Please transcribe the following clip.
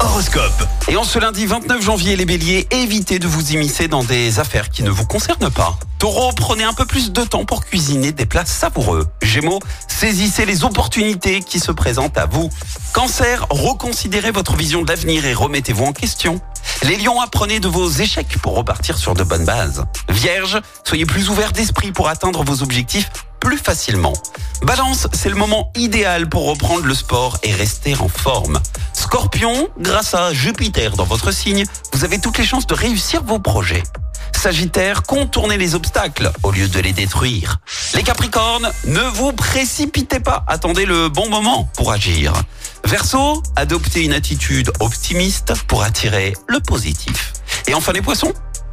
Horoscope. Et en ce lundi 29 janvier, les béliers, évitez de vous immiscer dans des affaires qui ne vous concernent pas. Taureau, prenez un peu plus de temps pour cuisiner des plats savoureux. Gémeaux, saisissez les opportunités qui se présentent à vous. Cancer, reconsidérez votre vision d'avenir et remettez-vous en question. Les lions, apprenez de vos échecs pour repartir sur de bonnes bases. Vierge, soyez plus ouvert d'esprit pour atteindre vos objectifs plus facilement. Balance, c'est le moment idéal pour reprendre le sport et rester en forme. Scorpion, grâce à Jupiter dans votre signe, vous avez toutes les chances de réussir vos projets. Sagittaire, contournez les obstacles au lieu de les détruire. Les Capricornes, ne vous précipitez pas, attendez le bon moment pour agir. Verseau, adoptez une attitude optimiste pour attirer le positif. Et enfin les Poissons,